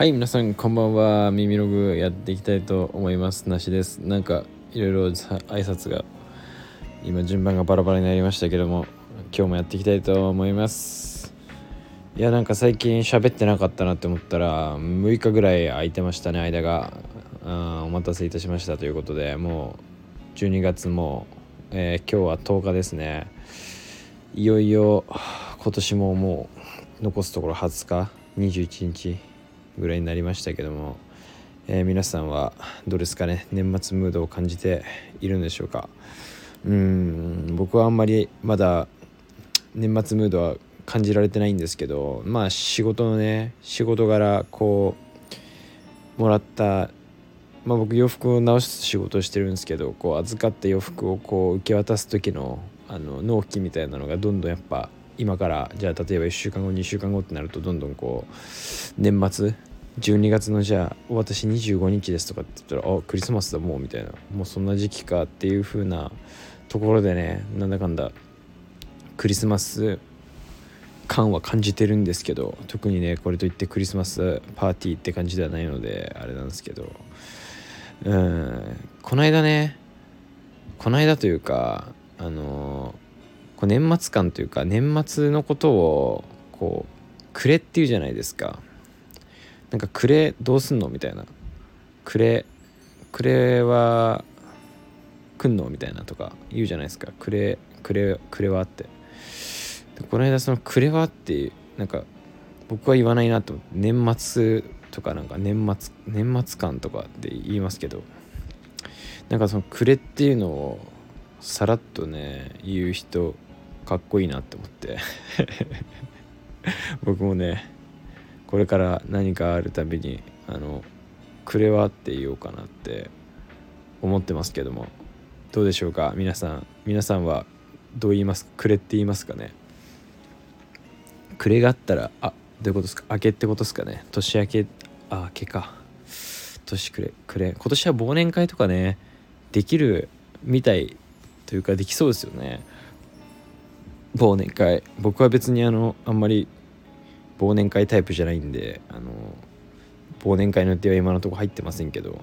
はい皆さんこんばんは。耳ログやっていきたいと思います。なしです。なんかいろいろ挨拶が今順番がバラバラになりましたけども今日もやっていきたいと思います。いやなんか最近喋ってなかったなって思ったら6日ぐらい空いてましたね間が。あお待たせいたしましたということでもう12月も、えー、今日は10日ですね。いよいよ今年ももう残すところ20日21日。ぐらいになりましたけども、えー、皆さんはどうですかね？年末ムードを感じているんでしょうか？うん僕はあんまりまだ年末ムードは感じられてないんですけどまあ仕事のね仕事柄こうもらったまあ僕洋服を直す仕事をしてるんですけどこう預かった洋服をこう受け渡す時のあの納期みたいなのがどんどんやっぱ今からじゃあ例えば1週間後2週間後ってなるとどんどんこう年末12月のじゃあ私25日ですとかって言ったらあクリスマスだもうみたいな。もうそんな時期かっていう風なところでねなんだかんだクリスマス感は感じてるんですけど特にねこれといってクリスマスパーティーって感じではないのであれなんですけど。うんこの間ねこの間というかあのこう年末感というか年末のことをこうくれっていうじゃないですか。なんかくれどうすんのみたいな。くれくれは来んのみたいなとか言うじゃないですか。くれくれくれはって。この間そのくれはってなんか僕は言わないなと年末とかなんか年末年末感とかって言いますけどなんかそのくれっていうのをさらっとね言う人かっこいいなって思って。僕もねこれから何かあるたびにあのくれはって言おうかなって思ってますけどもどうでしょうか？皆さん皆さんはどう言います？くれって言いますかね？くれがあったらあどういうことですか？明けってことですかね？年明けあ明けか。年くれくれ。今年は忘年会とかねできるみたいというかできそうですよね。忘年会。僕は別にあのあんまり忘年会タイプじゃないんであの忘年会の予定は今のところ入ってませんけど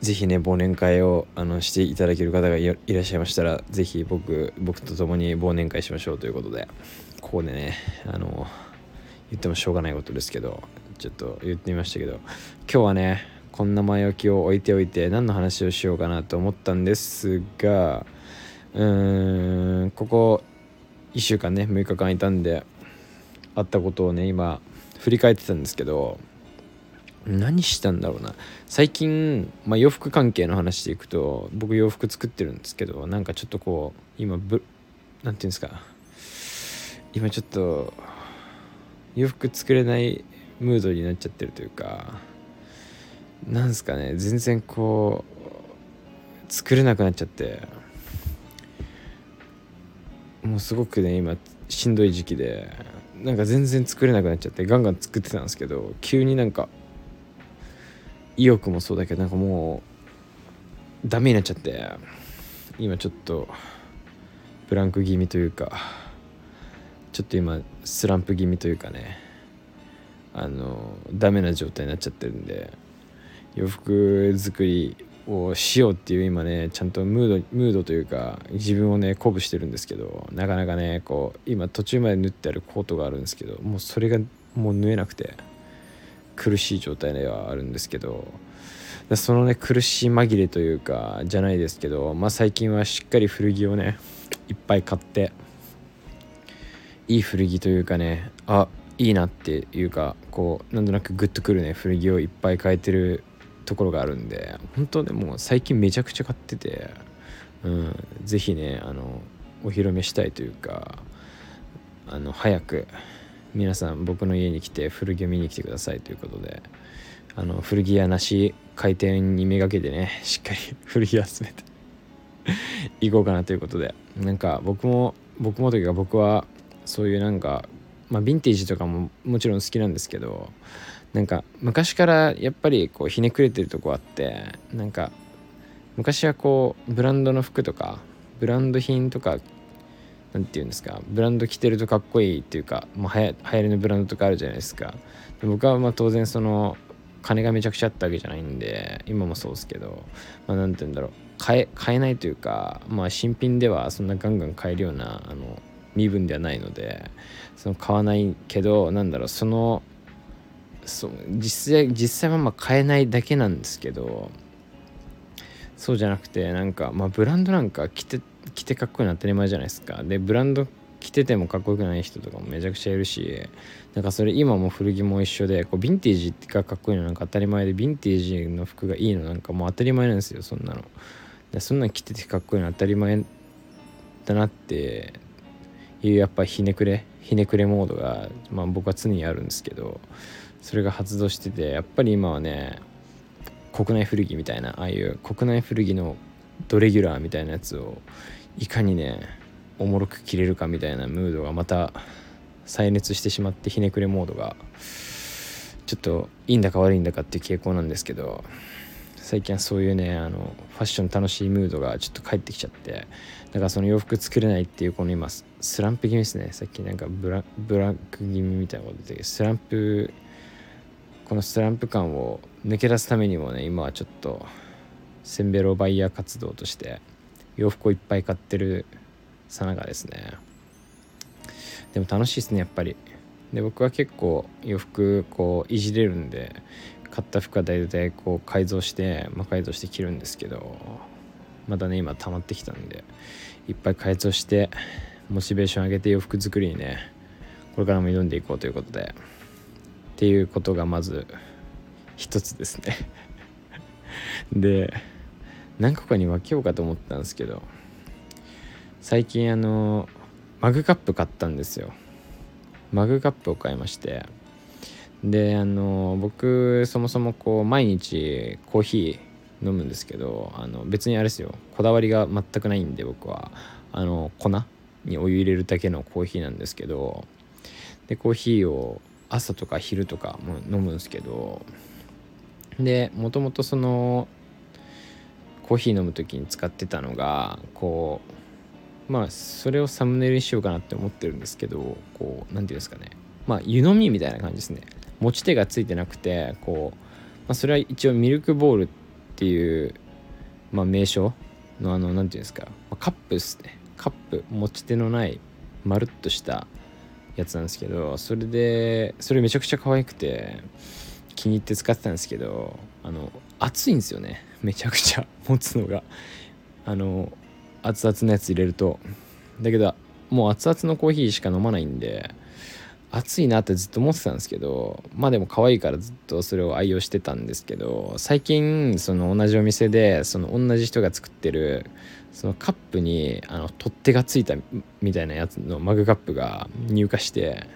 是非ね忘年会をあのしていただける方がいらっしゃいましたら是非僕僕と共に忘年会しましょうということでここでねあの言ってもしょうがないことですけどちょっと言ってみましたけど今日はねこんな前置きを置いておいて何の話をしようかなと思ったんですがうーんここ1週間ね6日間いたんであったことをね今振り返ってたんですけど何したんだろうな。最近、まあ、洋服関係の話でいくと僕洋服作ってるんですけどなんかちょっとこう今ぶなんていうんですか。今ちょっと洋服作れないムードになっちゃってるというかなんすかね。全然こう作れなくなっちゃって。もうすごくね今しんどい時期で。なんか全然作れなくなっちゃってガンガン作ってたんですけど急になんか意欲もそうだけどなんかもうダメになっちゃって今ちょっとブランク気味というかちょっと今スランプ気味というかねあのダメな状態になっちゃってるんで洋服作りをしようっていう今ねちゃんとムードムードというか自分をね鼓舞してるんですけどなかなかねこう今途中まで縫ってあるコートがあるんですけどもうそれがもう縫えなくて苦しい状態ではあるんですけどそのね苦しい紛れというかじゃないですけどまあ最近はしっかり古着をねいっぱい買っていい古着というかねあいいなっていうかこうなんとなくグッとくるね古着をいっぱい買えてるところがあるんで本当でも最近めちゃくちゃ買ってて、うん、ぜひねあのお披露目したいというかあの早く皆さん僕の家に来て古着を見に来てくださいということであの古着屋なし開店にめがけてねしっかり 古着集めて 行こうかなということでなんか僕も僕もというか僕はそういうなんかまあヴィンテージとかももちろん好きなんですけどなんか昔からやっぱりこうひねくれてるとこあってなんか昔はこうブランドの服とかブランド品とか何て言うんですかブランド着てるとかっこいいっていうか、まあ、はや流行りのブランドとかあるじゃないですか。で僕はまあ当然その金がめちゃくちゃあったわけじゃないんで今もそうですけどまあ何て言うんだろう。買え買えないというかまあ新品ではそんなガンガン買えるようなあの身分ではないのでその買わないけどなんだろうそのそう実際実際はまあ買えないだけなんですけどそうじゃなくてなんかまあブランドなんか着て着てかっこいいの当たり前じゃないですか。でブランド着ててもかっこよくない人とかもめちゃくちゃいるしなんかそれ今も古着も一緒でこうヴィンテージがかっこいいのなんか当たり前でヴィンテージの服がいいのなんかもう当たり前なんですよそんなの。でそんなん着ててかっこいいの当たり前だなっていうやっぱひねくれひねくれモードが、まあ、僕は常にあるんですけどそれが発動しててやっぱり今はね国内古着みたいなああいう国内古着のドレギュラーみたいなやつをいかにねおもろく着れるかみたいなムードがまた再熱してしまってひねくれモードがちょっといいんだか悪いんだかっていう傾向なんですけど最近はそういうねあのファッション楽しいムードがちょっと帰ってきちゃってだからその洋服作れないっていうこの今スランプ気味ですね。さっきなんかブラブラック気味みたいなこと言ってスランプこのスランプ感を抜け出すためにもね今はちょっとセンベロバイヤー活動として洋服をいっぱい買ってるさながですね。でも楽しいですねやっぱり。で僕は結構洋服こういじれるんで買った服は大体こう改造して魔改造して着るんですけどまだね今溜まってきたんでいっぱい改造してモチベーション上げて洋服作りにねこれからも挑んでいこうということで。っていうことがまず一つですね。で何個かに分けようかと思ったんですけど最近あのマグカップ買ったんですよ。マグカップを買いましてであの僕そもそもこう毎日コーヒー飲むんですけどあの別にあれですよ。こだわりが全くないんで僕は。あの粉にお湯入れるだけのコーヒーなんですけどでコーヒーを朝とか昼とかも飲むんですけどでもともとそのコーヒー飲む時に使ってたのがこうまあそれをサムネイルにしようかなって思ってるんですけどこう何て言うんですかね。まあ湯飲みみたいな感じですね。持ち手がついてなくてこう、まあ、それは一応ミルクボールっていう、まあ、名称のあの何て言うんですか、カップですね。カップ持ち手のないまるっとしたやつなんですけどそれでそれめちゃくちゃ可愛くて気に入って使ってたんですけどあの熱いんですよね。めちゃくちゃ持つのが。あの熱々のやつ入れると。だけどもう熱々のコーヒーしか飲まないんで暑いなってずっと思ってたんですけどまあでも可愛いからずっとそれを愛用してたんですけど最近その同じお店でその同じ人が作ってるそのカップにあの取っ手がついたみたいなやつのマグカップが入荷して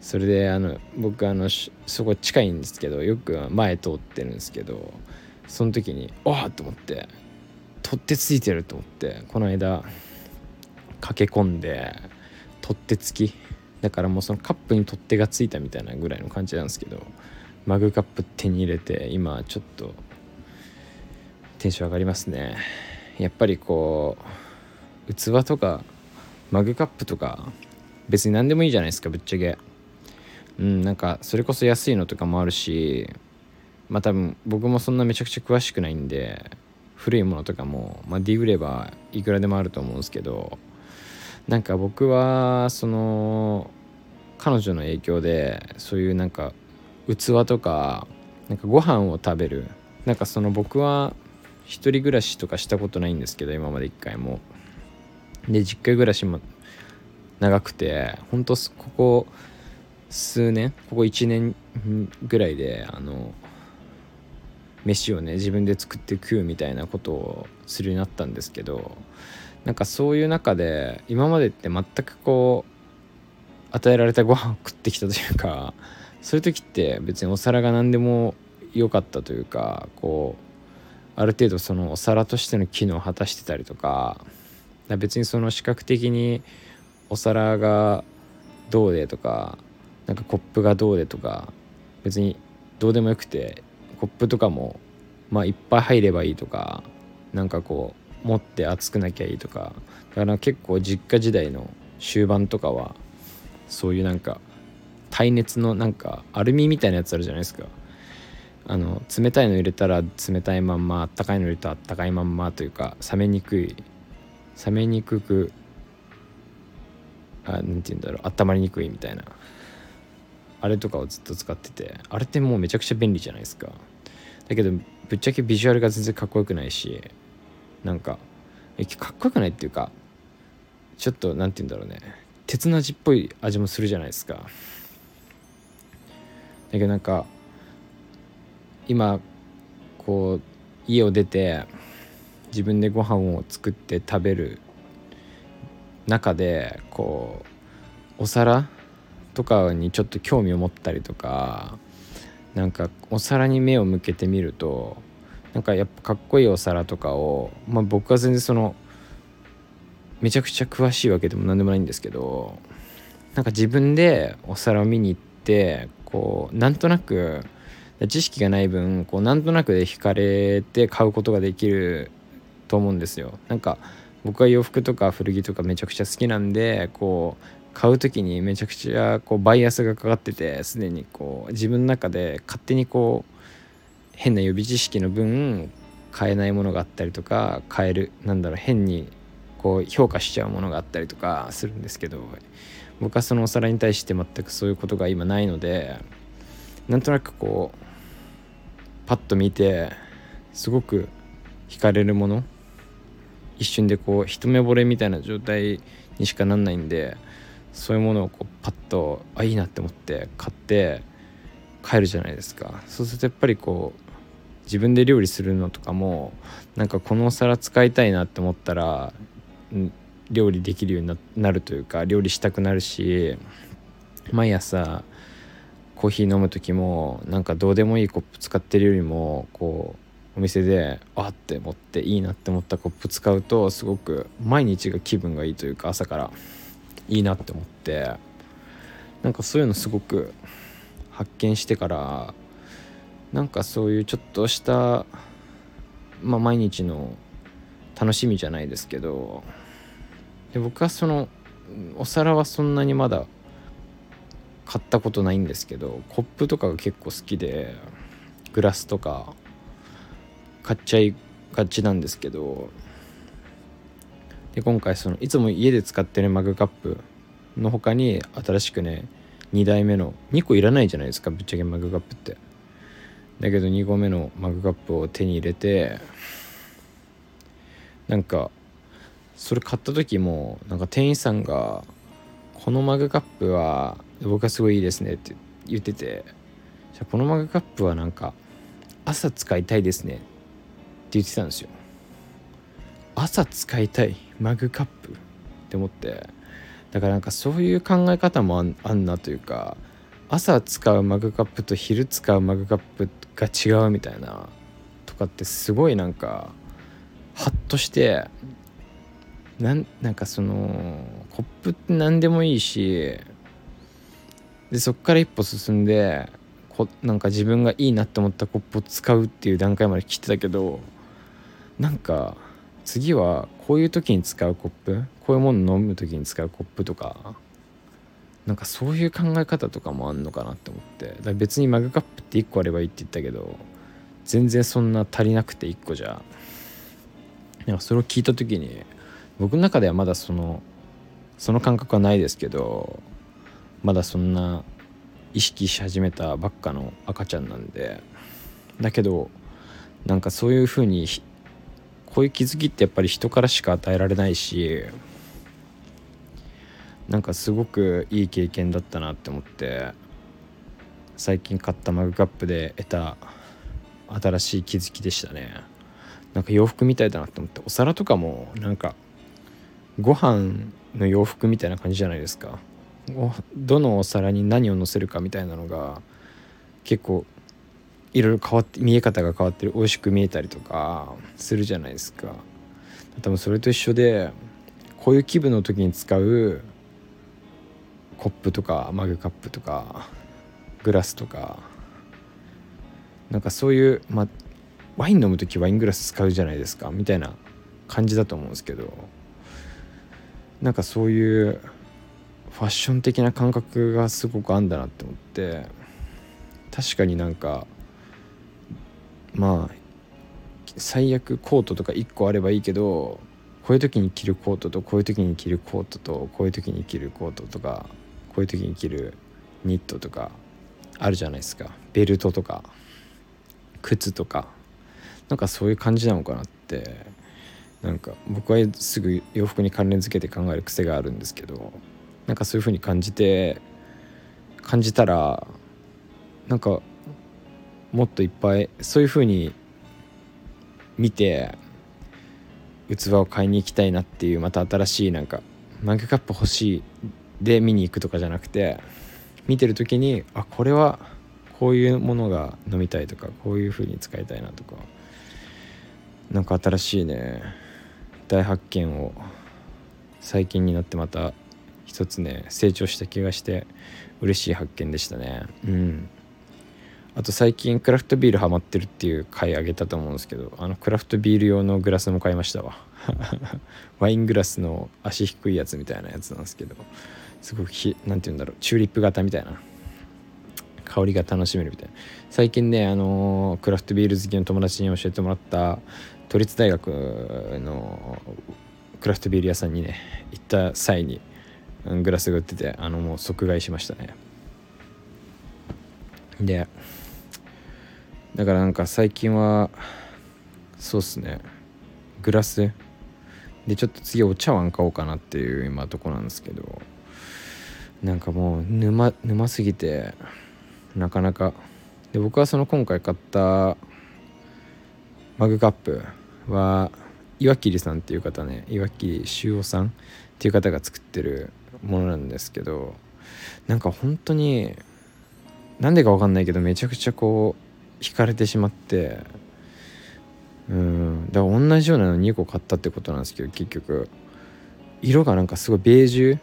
それであの僕あのそこ近いんですけどよく前通ってるんですけどその時に「あっ!」と思って取っ手ついてると思ってこの間駆け込んで取っ手付きだからもうそのカップに取っ手がついたみたいなぐらいの感じなんですけどマグカップ手に入れて今ちょっとテンション上がりますね。やっぱりこう器とかマグカップとか別に何でもいいじゃないですかぶっちゃけ。うんなんかそれこそ安いのとかもあるしまあ多分僕もそんなめちゃくちゃ詳しくないんで古いものとかも、まあ、ディグればいくらでもあると思うんですけどなんか僕はその彼女の影響でそういうなんか器とかなんかご飯を食べる。なんかその僕は一人暮らしとかしたことないんですけど今まで一回も。で実家暮らしも長くてほんとここ数年ここ1年ぐらいであの飯をね自分で作って食うみたいなことをするようになったんですけどなんかそういう中で今までって全くこう与えられたご飯を食ってきたというかそういう時って別にお皿が何でも良かったというかこうある程度そのお皿としての機能を果たしてたりとか別にその視覚的にお皿がどうでとかなんかコップがどうでとか別にどうでもよくてコップとかもまあいっぱい入ればいいとかなんかこう持って熱くなきゃいいとかだから結構実家時代の終盤とかはそういうなんか耐熱のなんかアルミみたいなやつあるじゃないですか。あの冷たいの入れたら冷たいまんまあったかいの入れたらあったかいまんまというか冷めにくい冷めにくくあなんて言うんだろう温まりにくいみたいな。あれとかをずっと使っててあれってもうめちゃくちゃ便利じゃないですか。だけどぶっちゃけビジュアルが全然かっこよくないしなんかかっこよくないっていうかちょっと何て言うんだろうね。鉄の味っぽい味もするじゃないですか。だけどなんか今こう家を出て自分でご飯を作って食べる中でこうお皿とかにちょっと興味を持ったりとかなんかお皿に目を向けてみるとなんかやっぱかっこいいお皿とかを、まあ、僕は全然そのめちゃくちゃ詳しいわけでも何でもないんですけどなんか自分でお皿を見に行ってこうなんとなく知識がない分こうなんとなくで惹かれて買うことができると思うんですよ。なんか僕は洋服とか古着とかめちゃくちゃ好きなんでこう買う時にめちゃくちゃこうバイアスがかかっててすでにこう自分の中で勝手にこう変な予備知識の分買えないものがあったりとか買えるなんだろう変にこう評価しちゃうものがあったりとかするんですけど僕はそのお皿に対して全くそういうことが今ないのでなんとなくこうパッと見てすごく惹かれるもの一瞬でこう一目惚れみたいな状態にしかなんないんでそういうものをこうパッとあいいなって思って買って帰るじゃないですか。そうするとやっぱりこう自分で料理するのとかもなんかこのお皿使いたいなって思ったら料理できるようになるというか料理したくなるし毎朝コーヒー飲む時もなんかどうでもいいコップ使ってるよりもこうお店であって思っていいなって思ったコップ使うとすごく毎日が気分がいいというか朝からいいなって思ってなんかそういうのすごく発見してからなんかそういうちょっとした、まあ、毎日の楽しみじゃないですけどで僕はそのお皿はそんなにまだ買ったことないんですけどコップとかが結構好きでグラスとか買っちゃいがちなんですけどで今回そのいつも家で使ってるマグカップの他に新しくね2代目の2個いらないじゃないですかぶっちゃけマグカップって。だけど2個目のマグカップを手に入れてなんかそれ買った時もなんか店員さんが「このマグカップは僕はすごいいいですね」って言ってて「じゃこのマグカップはなんか朝使いたいですね」って言ってたんですよ朝使いたいマグカップ？って思って。だからなんかそういう考え方もあんなというか朝使うマグカップと昼使うマグカップが違うみたいなとかってすごいなんかハッとしてなんなんかそのコップって何でもいいしでそっから一歩進んでこなんか自分がいいなって思ったコップを使うっていう段階まで来てたけどなんか次はこういう時に使うコップこういうもの飲む時に使うコップとかなんかそういう考え方とかもあんのかなって思ってだ別にマグカップって1個あればいいって言ったけど全然そんな足りなくて1個じゃ。なんかそれを聞いた時に僕の中ではまだそのその感覚はないですけどまだそんな意識し始めたばっかの赤ちゃんなんでだけどなんかそういうふうにこういう気づきってやっぱり人からしか与えられないしなんかすごくいい経験だったなって思って最近買ったマグカップで得た新しい気づきでしたね。なんか洋服みたいだなって思ってお皿とかもなんかご飯の洋服みたいな感じじゃないですか。どのお皿に何を乗せるかみたいなのが結構いろいろ変わって見え方が変わってる。美味しく見えたりとかするじゃないですか。多分それと一緒でこういう気分の時に使うコップとかマグカップとかグラスとかなんかそういうまあワイン飲む時ワイングラス使うじゃないですか。みたいな感じだと思うんですけど。なんかそういうファッション的な感覚がすごくあんだなって思って。確かになんかまあ最悪コートとか1個あればいいけどこういう時に着るコートとこういう時に着るコートとこういう時に着るコートとかこういう時に着るニットとかあるじゃないですか。ベルトとか靴とか。なんかそういう感じなのかなってなんか僕はすぐ洋服に関連付けて考える癖があるんですけどなんかそういう風に感じて感じたらなんかもっといっぱいそういう風に見て器を買いに行きたいなっていうまた新しいなんかマグカップ欲しいで見に行くとかじゃなくて見てる時にあこれはこういうものが飲みたいとかこういう風に使いたいなとかなんか新しいね大発見を最近になってまた一つね成長した気がして嬉しい発見でしたね。うん。あと最近クラフトビールハマってるっていう回あげたと思うんですけどあのクラフトビール用のグラスも買いましたわ。ワイングラスの足低いやつみたいなやつなんですけどすごく何て言うんだろうチューリップ型みたいな。香りが楽しめるみたいな。最近ねあのー、クラフトビール好きの友達に教えてもらった都立大学のクラフトビール屋さんにね行った際にグラスが売っててあのもう即買いしましたね。でだからなんか最近はそうっすね。グラス。でちょっと次お茶碗買おうかなっていう今とこなんですけどなんかもう沼沼すぎてなかなか。で僕はその今回買ったマグカップは岩切さんっていう方ね岩切修夫さんっていう方が作ってるものなんですけどなんか本当になんでか分かんないけどめちゃくちゃこう惹かれてしまってうんだから同じようなの2個買ったってことなんですけど結局。色がなんかすごいベージュ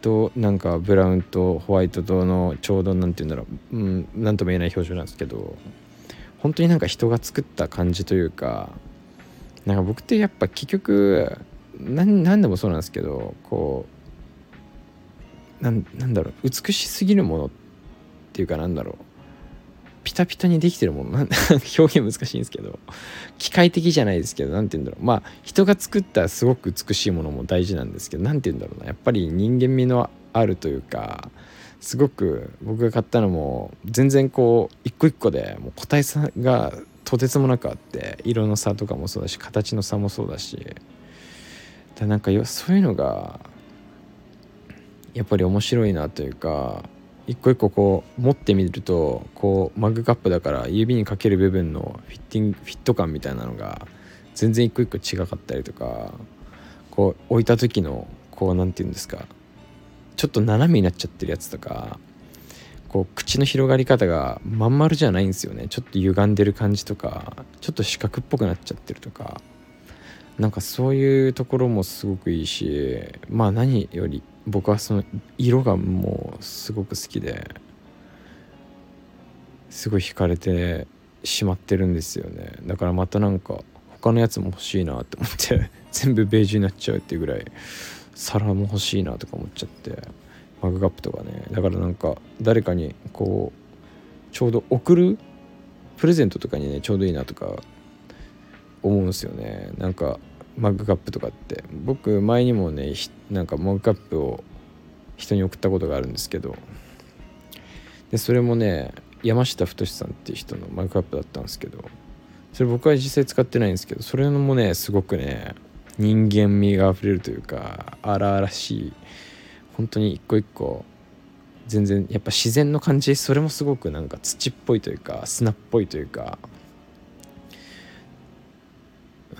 となんかブラウンとホワイトとのちょうど何て言うんだろううん何とも言えない表情なんですけど本当になんか人が作った感じというかなんか僕ってやっぱ結局何でもそうなんですけどこうなんだろう美しすぎるものっていうかなんだろうピタピタにできてるものなん 表現難しいんですけど機械的じゃないですけど何て言うんだろうまあ人が作ったすごく美しいものも大事なんですけど何て言うんだろうなやっぱり人間味のあるというかすごく僕が買ったのも全然こう一個一個でもう個体差がとてつもなくあって色の差とかもそうだし形の差もそうだしだなんかそういうのがやっぱり面白いなというか一個一個こう持ってみるとこうマグカップだから指にかける部分のフィッティングフィット感みたいなのが全然一個一個違かったりとかこう置いた時のこう何て言うんですかちょっと斜めになっちゃってるやつとかこう口の広がり方がまん丸じゃないんですよね。ちょっと歪んでる感じとかちょっと四角っぽくなっちゃってるとかなんかそういうところもすごくいいしまあ何より僕はその色がもうすごく好きですごい惹かれてしまってるんですよね。だからまたなんか他のやつも欲しいなって思って全部ベージュになっちゃうっていうぐらい皿も欲しいなとか思っちゃってマグカップとかね。だからなんか誰かにこうちょうど送るプレゼントとかにねちょうどいいなとか思うんすよね。なんかマグカップとかって。僕前にもねなんかマグカップを人に送ったことがあるんですけどでそれもね山下太さんっていう人のマグカップだったんですけどそれ僕は実際使ってないんですけどそれもねすごくね人間味があふれるというか荒々しい。本当に一個一個全然やっぱ自然の感じ。それもすごくなんか土っぽいというか砂っぽいというか、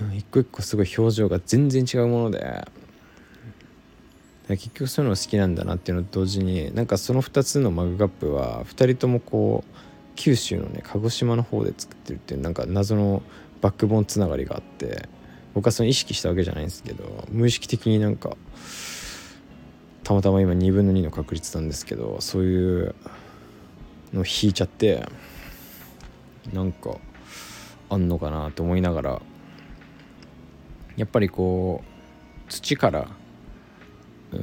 うん、一個一個すごい表情が全然違うもので。結局そういうの好きなんだなっていうのと同時になんかその2つのマグカップは2人ともこう九州のね鹿児島の方で作ってるっていうなんか謎のバックボーンつながりがあって。僕はその意識したわけじゃないんですけど無意識的になんかたまたま今2分の2の確率なんですけどそういうのを引いちゃってなんかあんのかなと思いながらやっぱりこう土から、う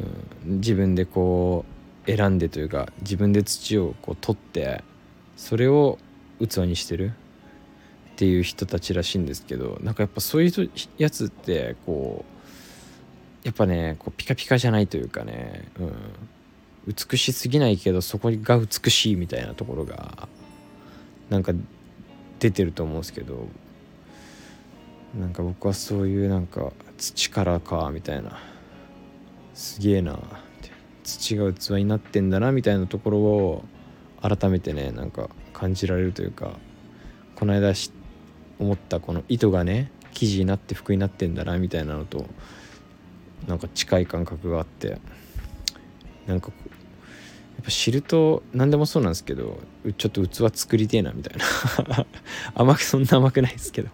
ん、自分でこう選んでというか自分で土をこう取ってそれを器にしてる。っていう人たちらしいんですけどなんかやっぱそういうやつってこうやっぱねこうピカピカじゃないというかね、うん、美しすぎないけどそこが美しいみたいなところがなんか出てると思うんですけどなんか僕はそういうなんか土からかみたいなすげえな土が器になってんだなみたいなところを改めてねなんか感じられるというかこの間知っ思ったこの糸がね生地になって服になってんだなみたいなのとなんか近い感覚があってなんかやっぱ知ると何でもそうなんですけどちょっと器作りてえなみたいな。甘くそんな甘くないですけど。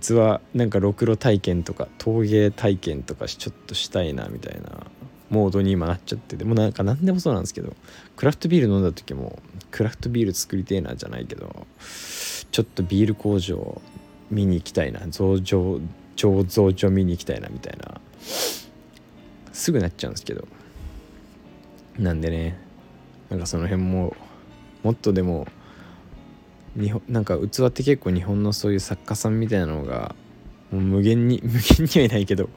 器なんかろくろ体験とか陶芸体験とかちょっとしたいなみたいな。モードに今なっちゃってでもなんか何でもそうなんですけどクラフトビール飲んだ時もクラフトビール作りてえなじゃないけどちょっとビール工場見に行きたいな増上醸造所見に行きたいなみたいなすぐなっちゃうんですけどなんでねなんかその辺ももっとでも日本なんか器って結構日本のそういう作家さんみたいなのがもう無限に無限にはいないけど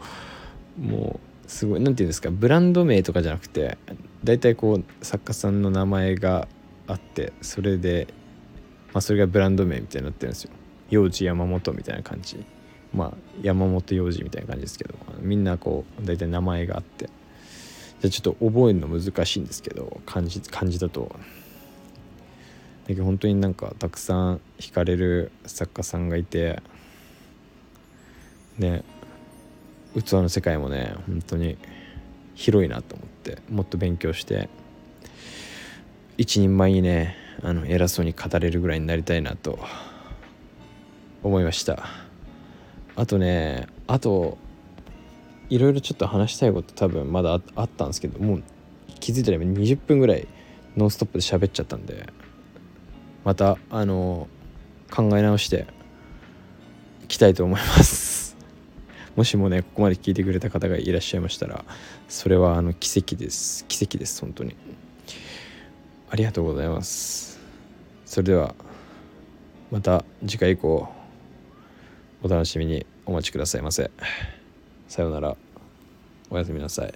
もうすごい何て言うんですかブランド名とかじゃなくて大体こう作家さんの名前があってそれでまあ、それがブランド名みたいになってるんですよ。幼児山本みたいな感じ。まあ山本幼児みたいな感じですけどみんなこう大体名前があって。じゃちょっと覚えるの難しいんですけど漢字漢字だと。だけど本当になんかたくさん惹かれる作家さんがいてね。器の世界もね本当に広いなと思ってもっと勉強して一人前にねあの偉そうに語れるぐらいになりたいなと思いました。あとねあといろいろちょっと話したいこと多分まだあったんですけどもう気づいたら20分ぐらいノンストップで喋っちゃったんでまたあの考え直していきたいと思います。もしもねここまで聞いてくれた方がいらっしゃいましたらそれはあの奇跡です。奇跡です本当に。ありがとうございます。それではまた次回以降お楽しみにお待ちくださいませ。さようなら。おやすみなさい。